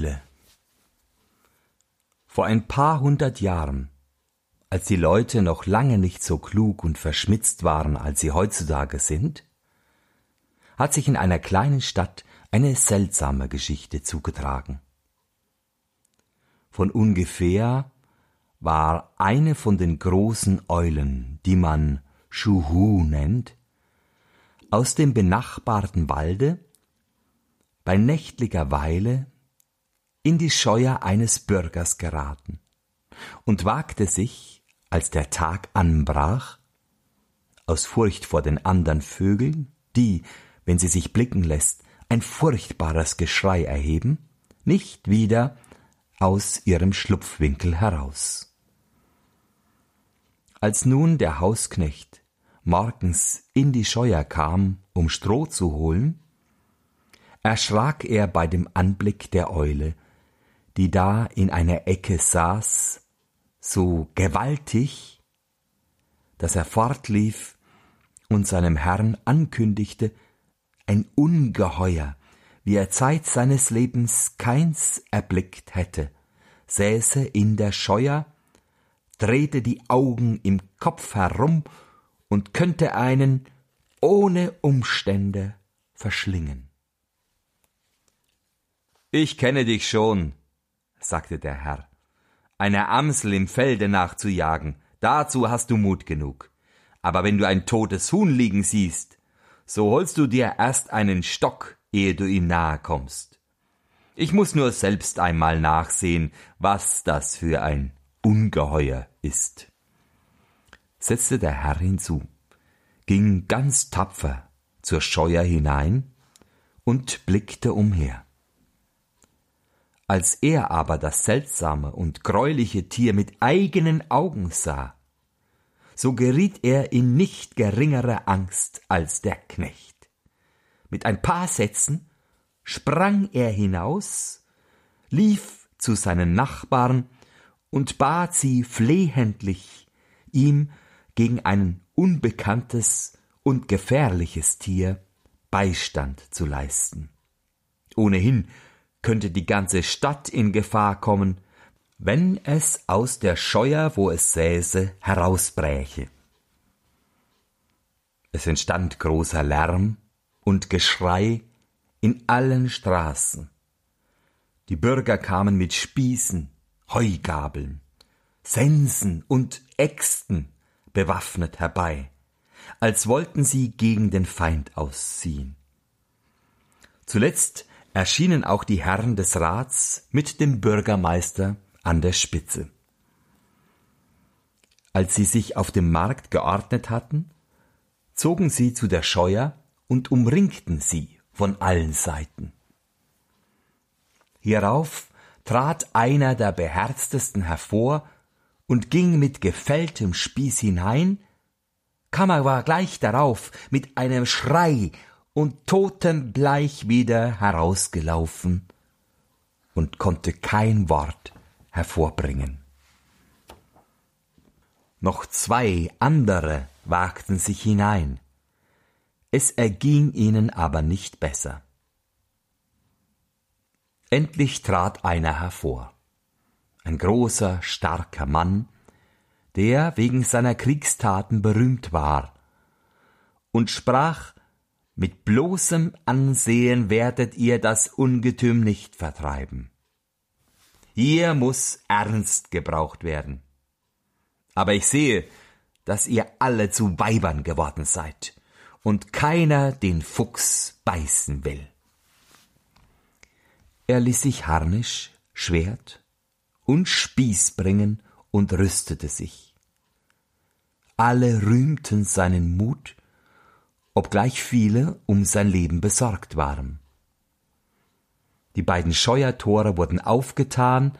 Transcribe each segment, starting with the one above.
Eule Vor ein paar hundert Jahren, als die Leute noch lange nicht so klug und verschmitzt waren, als sie heutzutage sind, hat sich in einer kleinen Stadt eine seltsame Geschichte zugetragen. Von ungefähr war eine von den großen Eulen, die man Schuhu nennt, aus dem benachbarten Walde bei nächtlicher Weile in die Scheuer eines Bürgers geraten und wagte sich, als der Tag anbrach, aus Furcht vor den andern Vögeln, die, wenn sie sich blicken lässt, ein furchtbares Geschrei erheben, nicht wieder aus ihrem Schlupfwinkel heraus. Als nun der Hausknecht morgens in die Scheuer kam, um Stroh zu holen, erschrak er bei dem Anblick der Eule, die da in einer Ecke saß, so gewaltig, dass er fortlief und seinem Herrn ankündigte, ein Ungeheuer, wie er Zeit seines Lebens keins erblickt hätte, säße in der Scheuer, drehte die Augen im Kopf herum und könnte einen ohne Umstände verschlingen. Ich kenne dich schon, sagte der Herr. Einer Amsel im Felde nachzujagen, dazu hast du Mut genug. Aber wenn du ein totes Huhn liegen siehst, so holst du dir erst einen Stock, ehe du ihm nahe kommst. Ich muss nur selbst einmal nachsehen, was das für ein Ungeheuer ist. Setzte der Herr hinzu, ging ganz tapfer zur Scheuer hinein und blickte umher. Als er aber das seltsame und greuliche Tier mit eigenen Augen sah, so geriet er in nicht geringere Angst als der Knecht. Mit ein paar Sätzen sprang er hinaus, lief zu seinen Nachbarn und bat sie flehentlich, ihm gegen ein unbekanntes und gefährliches Tier Beistand zu leisten. Ohnehin könnte die ganze Stadt in Gefahr kommen, wenn es aus der Scheuer, wo es säße, herausbräche. Es entstand großer Lärm und Geschrei in allen Straßen. Die Bürger kamen mit Spießen, Heugabeln, Sensen und Äxten bewaffnet herbei, als wollten sie gegen den Feind ausziehen. Zuletzt erschienen auch die Herren des Rats mit dem Bürgermeister an der Spitze. Als sie sich auf dem Markt geordnet hatten, zogen sie zu der Scheuer und umringten sie von allen Seiten. Hierauf trat einer der beherztesten hervor und ging mit gefälltem Spieß hinein, kam aber gleich darauf mit einem Schrei und totenbleich wieder herausgelaufen und konnte kein Wort hervorbringen. Noch zwei andere wagten sich hinein, es erging ihnen aber nicht besser. Endlich trat einer hervor, ein großer, starker Mann, der wegen seiner Kriegstaten berühmt war, und sprach mit bloßem Ansehen werdet ihr das Ungetüm nicht vertreiben. Hier muss ernst gebraucht werden. Aber ich sehe, dass ihr alle zu Weibern geworden seid und keiner den Fuchs beißen will. Er ließ sich Harnisch, Schwert und Spieß bringen und rüstete sich. Alle rühmten seinen Mut obgleich viele um sein Leben besorgt waren. Die beiden Scheuertore wurden aufgetan,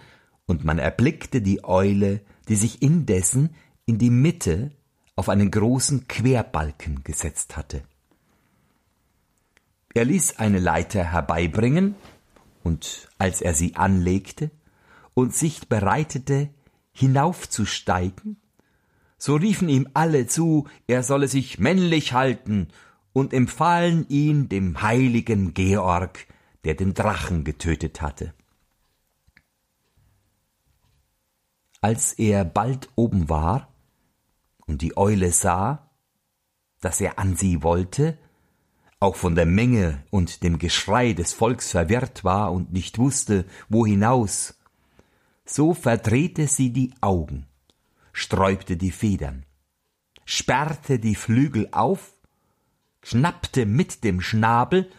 und man erblickte die Eule, die sich indessen in die Mitte auf einen großen Querbalken gesetzt hatte. Er ließ eine Leiter herbeibringen, und als er sie anlegte und sich bereitete, hinaufzusteigen, so riefen ihm alle zu, er solle sich männlich halten und empfahlen ihn dem heiligen Georg, der den Drachen getötet hatte. Als er bald oben war und die Eule sah, dass er an sie wollte, auch von der Menge und dem Geschrei des Volks verwirrt war und nicht wusste, wo hinaus, so verdrehte sie die Augen, sträubte die Federn, sperrte die Flügel auf schnappte mit dem Schnabel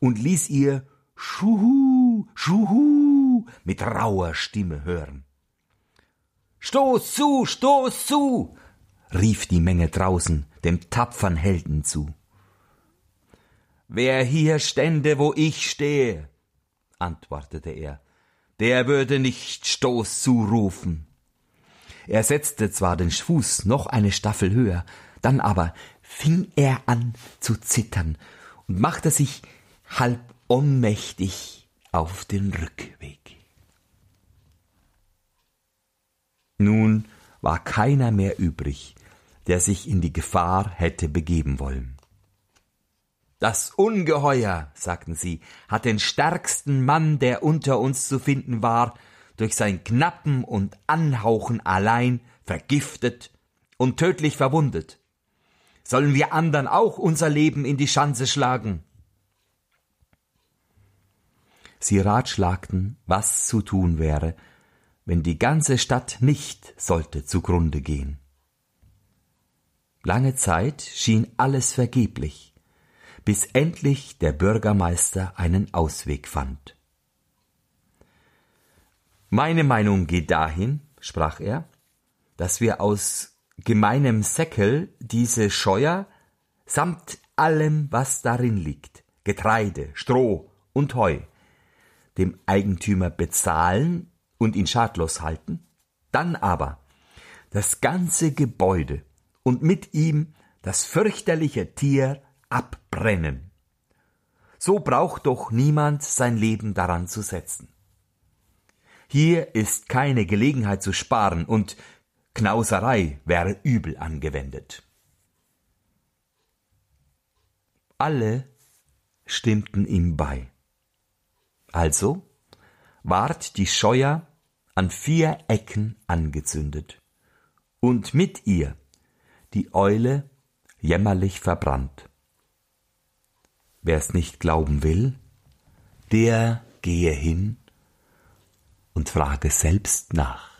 und ließ ihr Schuhu, Schuhu mit rauer Stimme hören. Stoß zu, stoß zu, rief die Menge draußen dem tapfern Helden zu. Wer hier stände, wo ich stehe, antwortete er, der würde nicht Stoß zurufen. Er setzte zwar den Fuß noch eine Staffel höher, dann aber fing er an zu zittern und machte sich halb ohnmächtig auf den Rückweg. Nun war keiner mehr übrig, der sich in die Gefahr hätte begeben wollen. Das Ungeheuer, sagten sie, hat den stärksten Mann, der unter uns zu finden war, durch sein Knappen und Anhauchen allein vergiftet und tödlich verwundet. Sollen wir andern auch unser Leben in die Schanze schlagen? Sie ratschlagten, was zu tun wäre, wenn die ganze Stadt nicht sollte zugrunde gehen. Lange Zeit schien alles vergeblich, bis endlich der Bürgermeister einen Ausweg fand. Meine Meinung geht dahin, sprach er, dass wir aus gemeinem Säckel diese Scheuer samt allem, was darin liegt, Getreide, Stroh und Heu, dem Eigentümer bezahlen und ihn schadlos halten, dann aber das ganze Gebäude und mit ihm das fürchterliche Tier abbrennen. So braucht doch niemand sein Leben daran zu setzen. Hier ist keine Gelegenheit zu sparen und Knauserei wäre übel angewendet. Alle stimmten ihm bei. Also ward die Scheuer an vier Ecken angezündet und mit ihr die Eule jämmerlich verbrannt. Wer's nicht glauben will, der gehe hin und frage selbst nach.